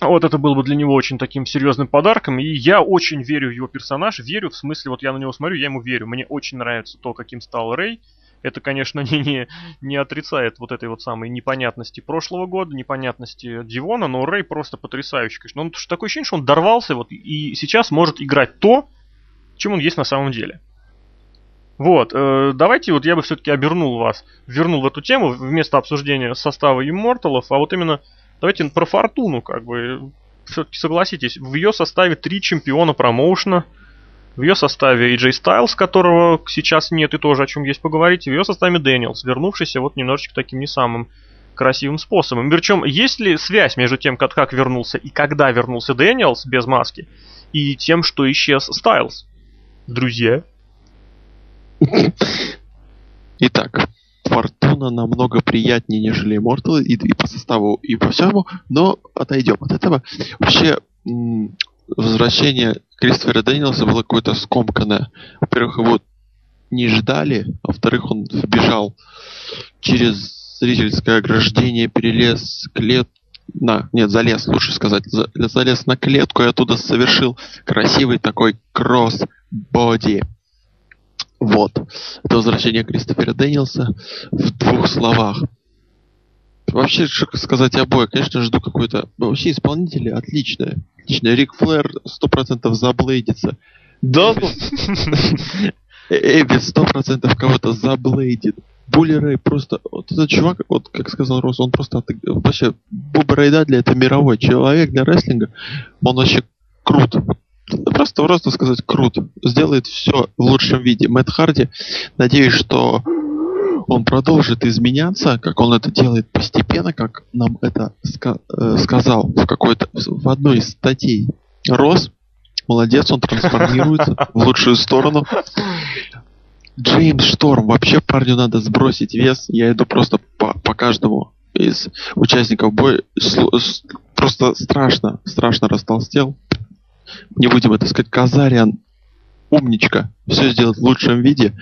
Вот это было бы для него очень таким серьезным подарком. И я очень верю в его персонаж. Верю, в смысле, вот я на него смотрю, я ему верю. Мне очень нравится то, каким стал Рэй это, конечно, не, не, не отрицает вот этой вот самой непонятности прошлого года, непонятности Дивона, но Рэй просто потрясающий, конечно. Он такое ощущение, что он дорвался вот и сейчас может играть то, чем он есть на самом деле. Вот, э, давайте вот я бы все-таки обернул вас, вернул в эту тему вместо обсуждения состава имморталов, а вот именно давайте про Фортуну, как бы, все-таки согласитесь, в ее составе три чемпиона промоушена – в ее составе AJ Styles, которого сейчас нет и тоже о чем есть поговорить. В ее составе Дэниелс, вернувшийся вот немножечко таким не самым красивым способом. Причем, есть ли связь между тем, как, как вернулся и когда вернулся Дэниелс без маски, и тем, что исчез Стайлз? Друзья? Итак, Фортуна намного приятнее, нежели Immortal и, и по составу, и по всему, но отойдем от этого. Вообще, возвращение Кристофера Дэниелса было какое-то скомканное. Во-первых, его не ждали, а во-вторых, он вбежал через зрительское ограждение, перелез клет... На, нет, залез, лучше сказать. За, залез на клетку и оттуда совершил красивый такой кросс-боди. Вот. Это возвращение Кристофера Дэниелса в двух словах. Вообще, что сказать обои, конечно, жду какой-то... Вообще, исполнители отличные. Отличные. Рик Флэр сто процентов заблейдится. Да? Эбби сто процентов кого-то заблейдит. Булли Рэй просто... Вот этот чувак, вот как сказал Рос, он просто... Вообще, Буба Рэй Дадли это мировой человек для рестлинга. Он вообще крут. Просто просто сказать крут. Сделает все в лучшем виде. Мэтт Харди, надеюсь, что он продолжит изменяться, как он это делает постепенно, как нам это ска- э, сказал в какой-то в одной из статей. Рос, молодец, он трансформируется в лучшую сторону. Джеймс Шторм, вообще парню надо сбросить вес. Я иду просто по, по каждому из участников боя. Просто страшно, страшно растолстел. Не будем это сказать. Казариан умничка, все сделать в лучшем виде.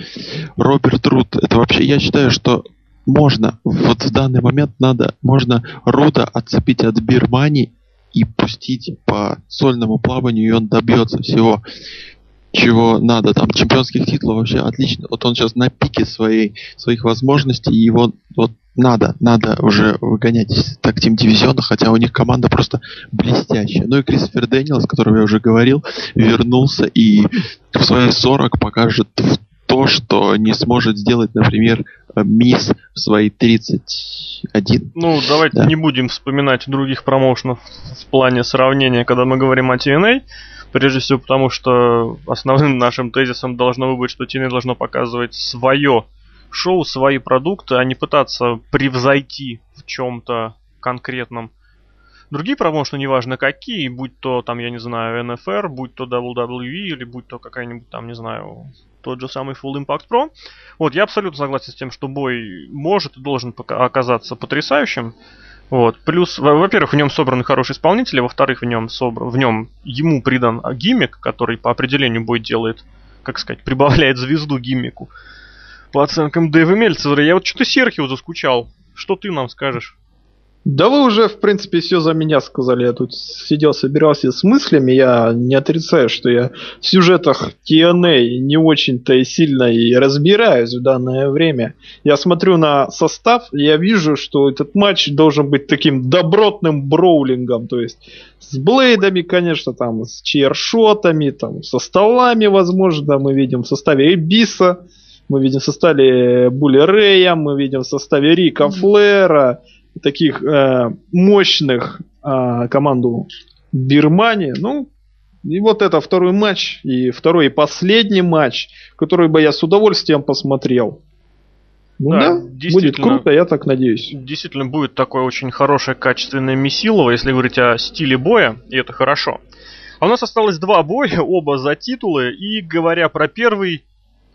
Роберт Рут, это вообще, я считаю, что можно, вот в данный момент надо, можно Руда отцепить от Бирмани и пустить по сольному плаванию, и он добьется всего, чего надо. Там чемпионских титулов вообще отлично. Вот он сейчас на пике своей, своих возможностей, и его вот надо, надо уже выгонять так тим дивизиона, хотя у них команда просто блестящая. Ну и Кристофер Дэниелс, о котором я уже говорил, вернулся и в свои 40 покажет то, что не сможет сделать, например, Мисс в свои 31. Ну, давайте да. не будем вспоминать других промоушенов в плане сравнения, когда мы говорим о TNA. Прежде всего потому, что основным нашим тезисом должно быть, что TNA должно показывать свое шоу, свои продукты, а не пытаться превзойти в чем-то конкретном другие промоушены, неважно какие, будь то там, я не знаю, NFR, будь то WWE или будь то какая-нибудь там, не знаю, тот же самый Full Impact Pro. Вот, я абсолютно согласен с тем, что бой может и должен оказаться потрясающим. Вот. Плюс, во-первых, в нем собраны хорошие исполнители, во-вторых, в нем собран, в нем ему придан гиммик, который по определению бой делает, как сказать, прибавляет звезду гиммику. По оценкам Дэйва Мельцера, я вот что-то Серхио заскучал. Что ты нам скажешь? Да вы уже, в принципе, все за меня сказали. Я тут сидел, собирался с мыслями. Я не отрицаю, что я в сюжетах TNA не очень-то и сильно и разбираюсь в данное время. Я смотрю на состав, и я вижу, что этот матч должен быть таким добротным броулингом. То есть с блейдами, конечно, там, с чейршотами, там, со столами, возможно, мы видим в составе Эбиса. Мы видим в составе Булли Рэя, мы видим в составе Рика Флера, таких э, мощных э, команду Бирмании. Ну, И вот это второй матч, и второй и последний матч, который бы я с удовольствием посмотрел. Ну Да, да, будет круто, я так надеюсь. Действительно, будет такое очень хорошее, качественное месилово, если говорить о стиле боя, и это хорошо. А у нас осталось два боя, оба за титулы, и говоря про первый,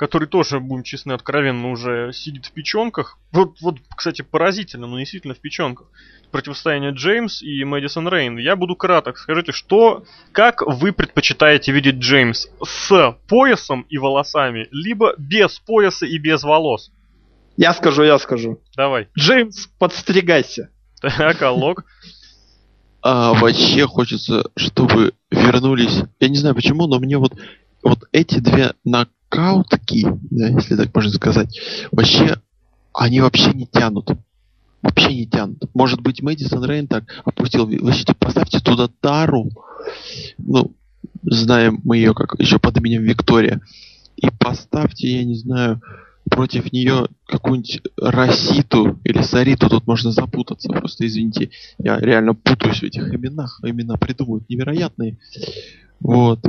который тоже, будем честны, откровенно уже сидит в печенках. Вот, вот, кстати, поразительно, но действительно в печенках. Противостояние Джеймс и Мэдисон Рейн. Я буду краток. Скажите, что, как вы предпочитаете видеть Джеймс? С поясом и волосами, либо без пояса и без волос? Я скажу, я скажу. Давай. Джеймс, подстригайся. Так, Аллок. А вообще хочется, чтобы вернулись. Я не знаю почему, но мне вот, вот эти две нокаутки, да, если так можно сказать, вообще они вообще не тянут. Вообще не тянут. Может быть, Мэдисон Рейн так опустил. Вы поставьте туда Тару. Ну, знаем мы ее как еще под именем Виктория. И поставьте, я не знаю, против нее какую-нибудь Раситу или Сариту. Тут можно запутаться. Просто извините. Я реально путаюсь в этих именах. Имена придумывают невероятные. Вот.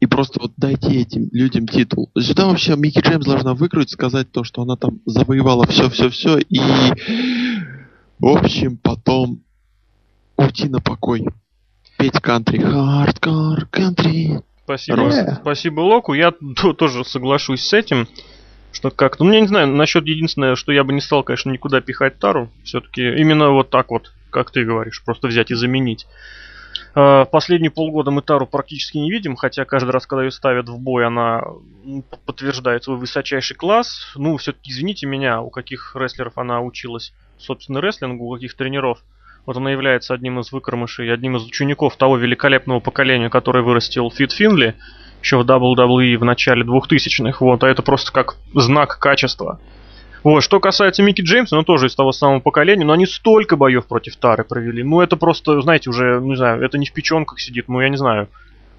И просто вот дайте этим людям титул. Сюда вообще Микки Джеймс должна выкрутить, сказать то, что она там завоевала все-все-все и, в общем, потом уйти на покой. Петь кантри. Хардкор кантри. Спасибо. Рост. Спасибо, Локу. Я то- тоже соглашусь с этим. Что как, ну, я не знаю, насчет единственное, что я бы не стал, конечно, никуда пихать Тару. Все-таки именно вот так вот, как ты говоришь, просто взять и заменить. А, Последние полгода мы Тару практически не видим, хотя каждый раз, когда ее ставят в бой, она подтверждает свой высочайший класс. Ну, все-таки извините меня, у каких рестлеров она училась, собственно, рестлингу, у каких тренеров. Вот она является одним из выкормышей, одним из учеников того великолепного поколения, которое вырастил Фит Финли еще в WWE в начале 2000-х. Вот, а это просто как знак качества. Вот, что касается Микки Джеймса, ну тоже из того самого поколения, но они столько боев против Тары провели. Ну это просто, знаете, уже, не знаю, это не в печенках сидит, ну я не знаю,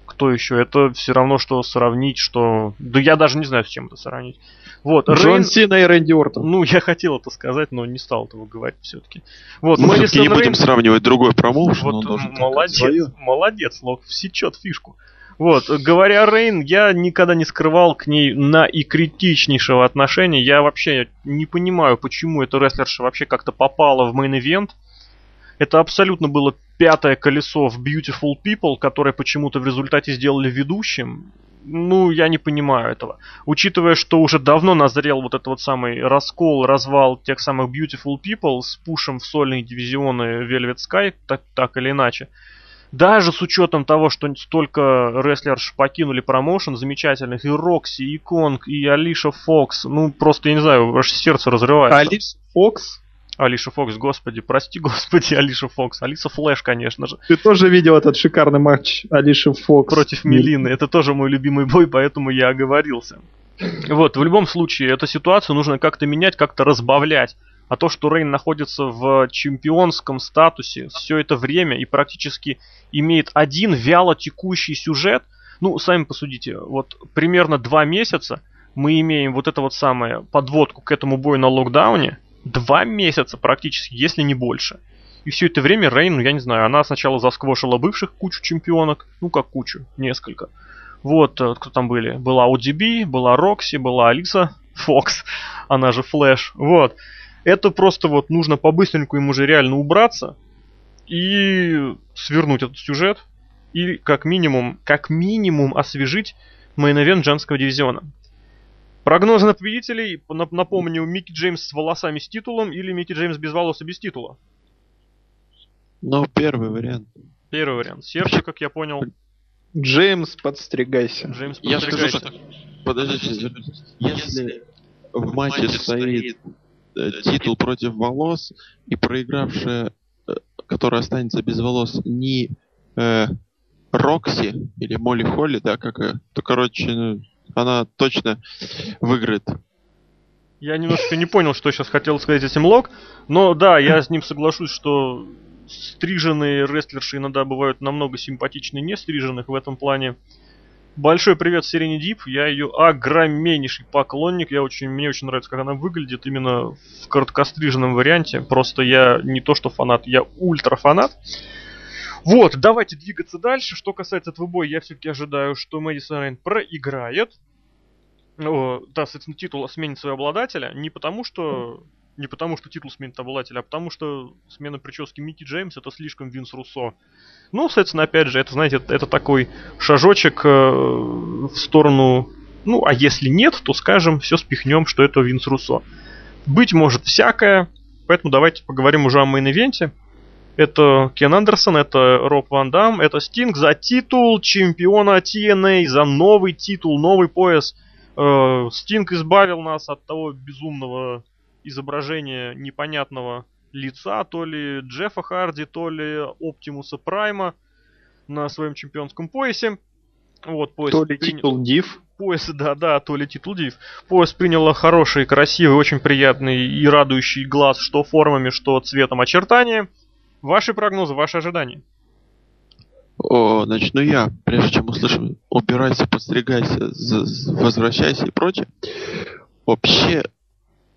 кто еще. Это все равно, что сравнить, что... Да я даже не знаю, с чем это сравнить. Вот, Джон Рейн- Сина и Рэнди Ортон. ну, я хотел это сказать, но не стал этого говорить все-таки. Вот, Мы Мэдисон все-таки не будем Рейн- сравнивать другой промоушен. вот молодец, молодец, Лок, сечет фишку. Вот, говоря о Рейн, я никогда не скрывал к ней наикритичнейшего отношения. Я вообще не понимаю, почему эта рестлерша вообще как-то попала в main event. Это абсолютно было пятое колесо в Beautiful People, которое почему-то в результате сделали ведущим. Ну, я не понимаю этого. Учитывая, что уже давно назрел вот этот вот самый раскол, развал тех самых Beautiful People с пушем в сольные дивизионы Velvet Sky, так, так или иначе. Даже с учетом того, что столько рестлерш покинули промоушен замечательных, и Рокси, и Конг, и Алиша Фокс, ну просто, я не знаю, аж сердце разрывается. Алис Фокс. Алиша Фокс, господи, прости господи, Алиша Фокс. Алиса Флэш, конечно же. Ты тоже видел этот шикарный матч Алиши Фокс Против Мелины. Это тоже мой любимый бой, поэтому я оговорился. Вот, в любом случае, эту ситуацию нужно как-то менять, как-то разбавлять. А то, что Рейн находится в чемпионском статусе все это время и практически имеет один вяло текущий сюжет, ну, сами посудите, вот примерно два месяца мы имеем вот это вот самое подводку к этому бою на локдауне. Два месяца практически, если не больше. И все это время Рейн, ну я не знаю, она сначала засквошила бывших кучу чемпионок, ну как кучу, несколько. Вот, э, кто там были? Была ODB, была Рокси, была Алиса Фокс, она же Флэш. Вот. Это просто вот нужно по-быстреньку ему уже реально убраться и свернуть этот сюжет и как минимум, как минимум освежить мейн женского дивизиона. Прогнозы на победителей, нап- напомню, Микки Джеймс с волосами с титулом или Микки Джеймс без волос и без титула. Ну, первый вариант. Первый вариант. Сердце, как я понял, Джеймс, подстригайся. Джеймс Я скажу, подстригайся. что... Подождите, если в матче стоит титул против волос, и проигравшая, э, которая останется без волос, не э, Рокси или Молли Холли, да, как, э, то, короче, ну, она точно выиграет. Я немножко не понял, что сейчас хотел сказать этим Лок, но да, я с ним соглашусь, что стриженные рестлерши иногда бывают намного симпатичнее не стриженных в этом плане. Большой привет Сирене Дип, я ее огромнейший поклонник, я очень, мне очень нравится, как она выглядит именно в короткостриженном варианте, просто я не то что фанат, я ультра фанат. Вот, давайте двигаться дальше. Что касается этого боя, я все-таки ожидаю, что Мэдисон Рейн проиграет. О, да, соответственно, титул сменит своего обладателя. Не потому, что не потому, что титул сменит обладателя, а потому, что смена прически Микки Джеймс это слишком Винс Руссо. Ну, соответственно, опять же, это, знаете, это, это такой шажочек э, в сторону... Ну, а если нет, то скажем, все спихнем, что это Винс Руссо. Быть может всякое, поэтому давайте поговорим уже о main event е. Это Кен Андерсон, это Роб Ван Дам, это Стинг за титул чемпиона TNA, за новый титул, новый пояс. Э, Стинг избавил нас от того безумного изображения непонятного лица, то ли Джеффа Харди, то ли Оптимуса Прайма на своем чемпионском поясе. Вот, пояс то ли приня... титул Див. Пояс, да, да, то ли титул Див. Пояс приняла хороший, красивый, очень приятный и радующий глаз что формами, что цветом очертания. Ваши прогнозы, ваши ожидания? О, начну я, прежде чем услышим «убирайся, подстригайся, возвращайся» и прочее. Вообще,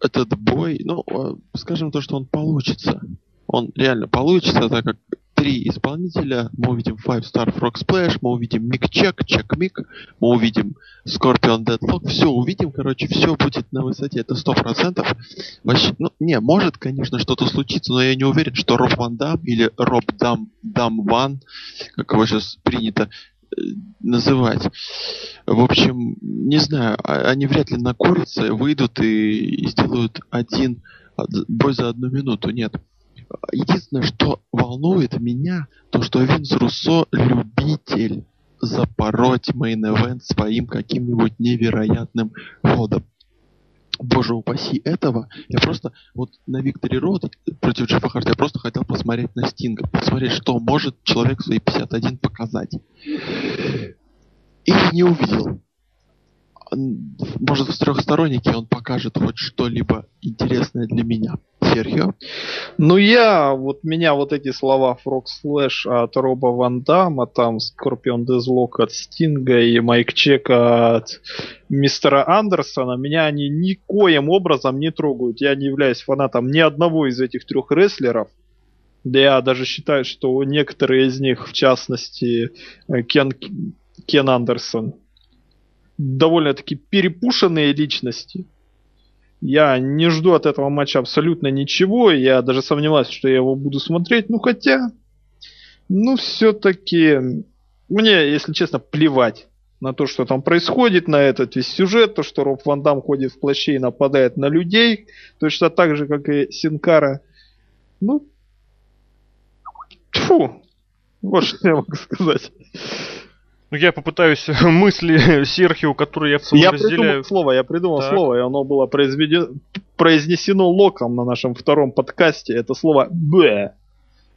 этот бой, ну, а, скажем то, что он получится. Он реально получится, так как три исполнителя, мы увидим Five Star Frog Splash, мы увидим Мик Чек, Чек Мик, мы увидим Scorpion Deadlock, все увидим, короче, все будет на высоте, это сто процентов. Вообще, ну, не, может, конечно, что-то случиться, но я не уверен, что Роб Ван Дам или Роб Дам, Дам Ван, как его сейчас принято называть. В общем, не знаю, а, они вряд ли на курице выйдут и сделают один бой за одну минуту. Нет. Единственное, что волнует меня, то что Винс Руссо любитель запороть main event своим каким-нибудь невероятным ходом. Боже упаси этого. Я просто вот на Victory Road против Джеффа Харди я просто хотел посмотреть на Стинга. Посмотреть, что может человек в свои 51 показать. И не увидел может, в трехстороннике он покажет хоть что-либо интересное для меня. Серхио? Ну, я, вот меня вот эти слова Frog Splash от Роба Ван Дамма, там Scorpion Deathlock от Стинга и Mic Check а от мистера Андерсона, меня они никоим образом не трогают. Я не являюсь фанатом ни одного из этих трех рестлеров. Да я даже считаю, что некоторые из них, в частности, Кен, Кен Андерсон, довольно-таки перепушенные личности. Я не жду от этого матча абсолютно ничего. Я даже сомневаюсь, что я его буду смотреть. Ну хотя, ну все-таки мне, если честно, плевать на то, что там происходит, на этот весь сюжет, то, что Роб Ван Дам ходит в плаще и нападает на людей, точно так же, как и Синкара. Ну, фу, вот что я могу сказать. Ну, я попытаюсь мысли Серхио, которые я в целом я разделяю. Придумал слово, я придумал так. слово, и оно было произведено, произнесено локом на нашем втором подкасте. Это слово «б».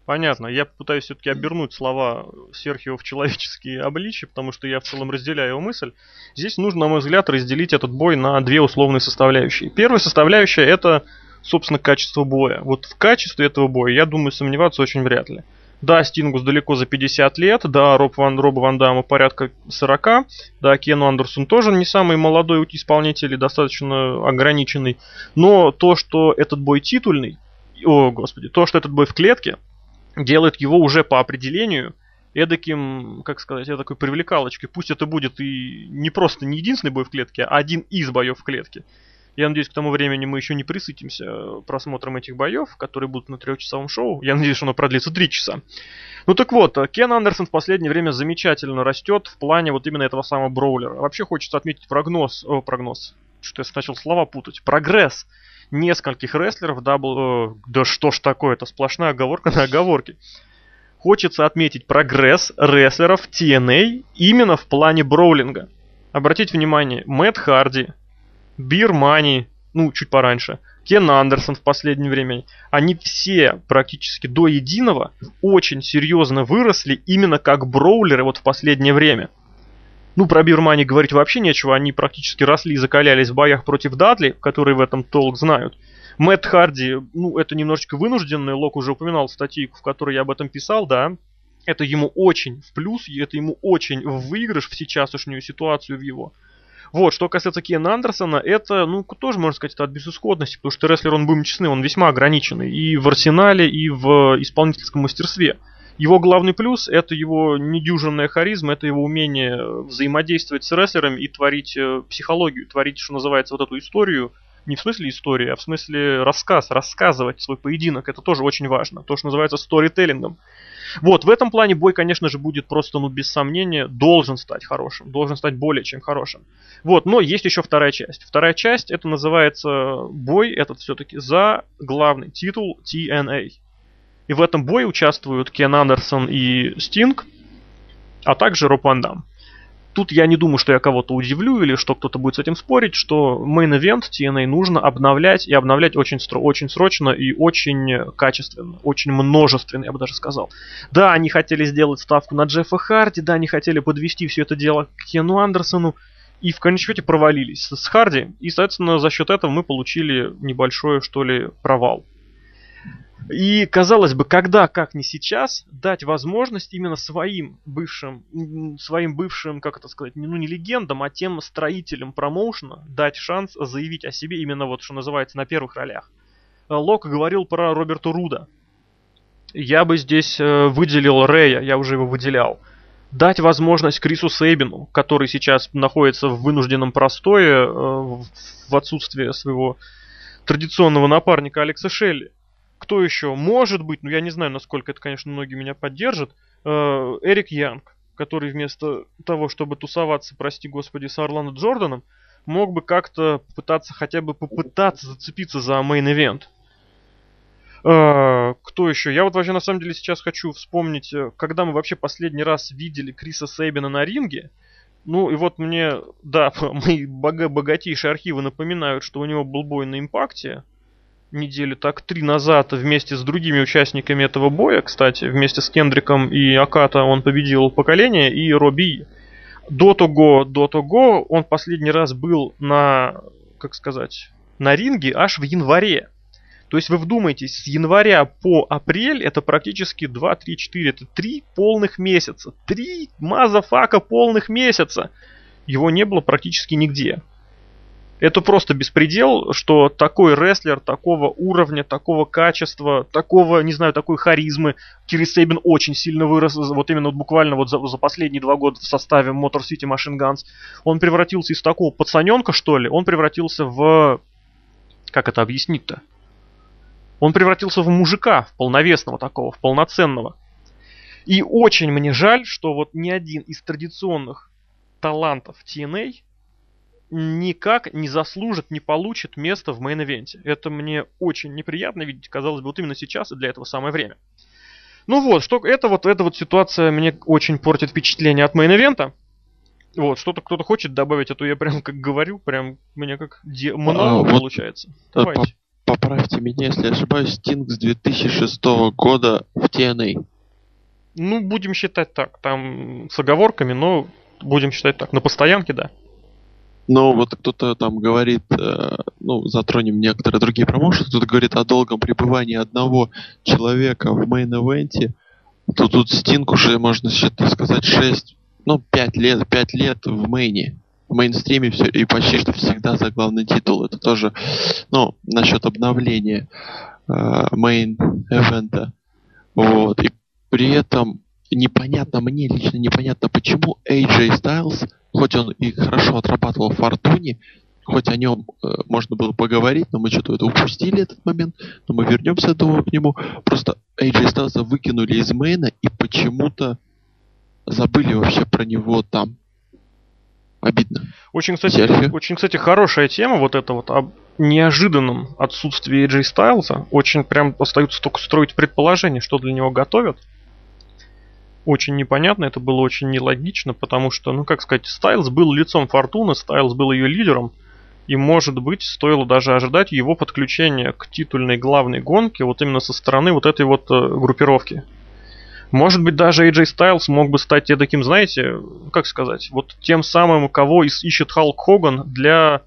Понятно. Я попытаюсь все-таки обернуть слова Серхио в человеческие обличия, потому что я в целом разделяю его мысль. Здесь нужно, на мой взгляд, разделить этот бой на две условные составляющие. Первая составляющая это, собственно, качество боя. Вот в качестве этого боя, я думаю, сомневаться очень вряд ли. Да, Стингус далеко за 50 лет, да, Роб Ван, Роба Ван Дамма порядка 40, да, Кену Андерсон тоже не самый молодой исполнитель и достаточно ограниченный, но то, что этот бой титульный, о, господи, то, что этот бой в клетке, делает его уже по определению эдаким, как сказать, такой привлекалочкой. Пусть это будет и не просто не единственный бой в клетке, а один из боев в клетке. Я надеюсь, к тому времени мы еще не присытимся просмотром этих боев, которые будут на трехчасовом шоу. Я надеюсь, что оно продлится три часа. Ну так вот, Кен Андерсон в последнее время замечательно растет в плане вот именно этого самого броулера. Вообще хочется отметить прогноз, о, прогноз, что я начал слова путать, прогресс нескольких рестлеров, double, э, да что ж такое, это сплошная оговорка на оговорке. Хочется отметить прогресс рестлеров TNA именно в плане brawling а. Обратите внимание, Мэтт Харди, Beer Money, ну, чуть пораньше, Кен Андерсон в последнее время, они все практически до единого очень серьезно выросли именно как brawler ы вот в последнее время. Ну, про Beer Money говорить вообще нечего, они практически росли и закалялись в боях против Дадли, которые в этом толк знают. Мэтт Харди, ну, это немножечко вынужденный, Лок уже упоминал статейку, в которой я об этом писал, да. Это ему очень в плюс, это ему очень в выигрыш в сейчасшнюю ситуацию в его. Вот, что касается Кена Андерсона, это, ну, тоже, можно сказать, это от безысходности, потому что рестлер, он, будем честны, он весьма ограниченный и в арсенале, и в исполнительском мастерстве. Его главный плюс это его недюжинная харизма, это его умение взаимодействовать с рестлерами и творить э, психологию, творить, что называется, вот эту историю, не в смысле истории, а в смысле рассказ, рассказывать свой поединок. Это тоже очень важно. То, что называется сторителлингом. Вот, в этом плане бой, конечно же, будет просто, ну, без сомнения, должен стать хорошим. Должен стать более чем хорошим. Вот, но есть еще вторая часть. Вторая часть, это называется бой, этот все-таки за главный титул TNA. И в этом бое участвуют Кен Андерсон и Стинг, а также Роб Ван Дам. Тут я не думаю, что я кого-то удивлю или что кто-то будет с этим спорить, что event TNA нужно обновлять и обновлять очень, стро- очень срочно и очень качественно, очень множественно, я бы даже сказал. Да, они хотели сделать ставку на Джеффа Харди, да, они хотели подвести все это дело к Кену Андерсону, и в конечном счете провалились с Харди, и, соответственно, за счет этого мы получили небольшой, что ли, провал. И, казалось бы, когда, как не сейчас, дать возможность именно своим бывшим, своим бывшим, как это сказать, ну не легендам, а тем строителям промоушена дать шанс заявить о себе именно вот, что называется, на первых ролях. Э, Лок говорил про Роберта Руда. Я бы здесь э, выделил Рэя, я уже его выделял. Дать возможность Крису Сейбину, который сейчас находится в вынужденном простое э, в отсутствие своего традиционного напарника Алекса Шелли кто еще? Может быть, ну я не знаю, насколько это, конечно, многие меня поддержат. Э, Эрик Янг, который вместо того, чтобы тусоваться, прости господи, с Орландо Джорданом, мог бы как-то попытаться хотя бы попытаться зацепиться за main event. Э, кто еще? Я вот вообще на самом деле сейчас хочу вспомнить, э, когда мы вообще последний раз видели Криса Сейбина на ринге. Ну и вот мне, да, мои богатейшие архивы напоминают, что у него был бой на Impact е недели так три назад вместе с другими участниками этого боя, кстати, вместе с Кендриком и Окато он победил поколение и Робби. До того, до того он последний раз был на, как сказать, на ринге аж в январе. То есть вы вдумайтесь, с января по апрель это практически 2, 3, 4, это 3 полных месяца. 3 motherfucker полных месяца. Его не было практически нигде. Это просто беспредел, что такой рестлер такого уровня, такого качества, такого, не знаю, такой харизмы. Кирис Сейбин очень сильно вырос, вот именно вот буквально вот за, за последние два года в составе Motor City Machine Guns. Он превратился из такого пацаненка, что ли, он превратился в... Как это объяснить-то? Он превратился в мужика, в полновесного такого, в полноценного. И очень мне жаль, что вот ни один из традиционных талантов TNA никак не заслужит, не получит место в мейн-эвенте. Это мне очень неприятно видеть, казалось бы, вот именно сейчас и для этого самое время. Ну вот, что это вот эта вот ситуация мне очень портит впечатление от мейн-эвента. Вот, что-то кто-то хочет добавить, а то я прям как говорю, прям мне как де- монолог а, получается. Вот, Давайте. Поправьте меня, если я ошибаюсь, Стинг с 2006 года в TNA. Ну, будем считать так, там с оговорками, но будем считать так. На постоянке, да. Но вот кто-то там говорит, э, ну, затронем некоторые другие промоушены, кто-то говорит о долгом пребывании одного человека в main event е, то тут Стинг уже, можно сказать, 6, ну, 5 лет, 5 лет в main е. В мейнстриме все, и почти что всегда за главный титул. Это тоже, ну, насчет обновления main event а. Вот. И при этом непонятно, мне лично непонятно, почему AJ Styles хоть он и хорошо отрабатывал в Фортуне, хоть о нем э, можно было поговорить, но мы что-то это упустили этот момент, но мы вернемся до, к нему. Просто AJ Styles выкинули из мейна и почему-то забыли вообще про него там. Обидно. Очень, кстати, Серхио? очень, кстати, хорошая тема вот это вот об неожиданном отсутствии AJ Стайлза. Очень прям остается только строить предположение, что для него готовят очень непонятно, это было очень нелогично, потому что, ну как сказать, Стайлз был лицом Фортуны, Стайлз был ее лидером, и может быть стоило даже ожидать его подключения к титульной главной гонке вот именно со стороны вот этой вот э, группировки. Может быть даже AJ Styles мог бы стать таким, знаете, как сказать, вот тем самым, кого ищет Халк Хоган для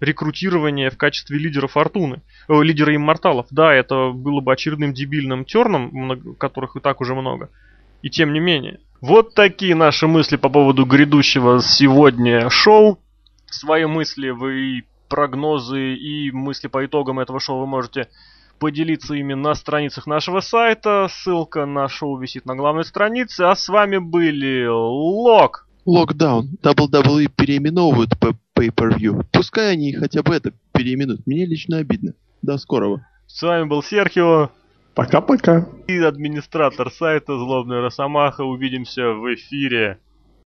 рекрутирования в качестве лидера Фортуны, э, лидера Имморталов. Да, это было бы очередным дебильным терном, которых и так уже много. И тем не менее. Вот такие наши мысли по поводу грядущего сегодня шоу. Свои мысли вы прогнозы и мысли по итогам этого шоу вы можете поделиться ими на страницах нашего сайта. Ссылка на шоу висит на главной странице. А с вами были Лок. Локдаун. WWE переименовывают по Pay-Per-View. Пускай они хотя бы это переименуют. Мне лично обидно. До скорого. С вами был Серхио Пока-пока. и администратор сайта Злобная Росомаха. Увидимся в эфире.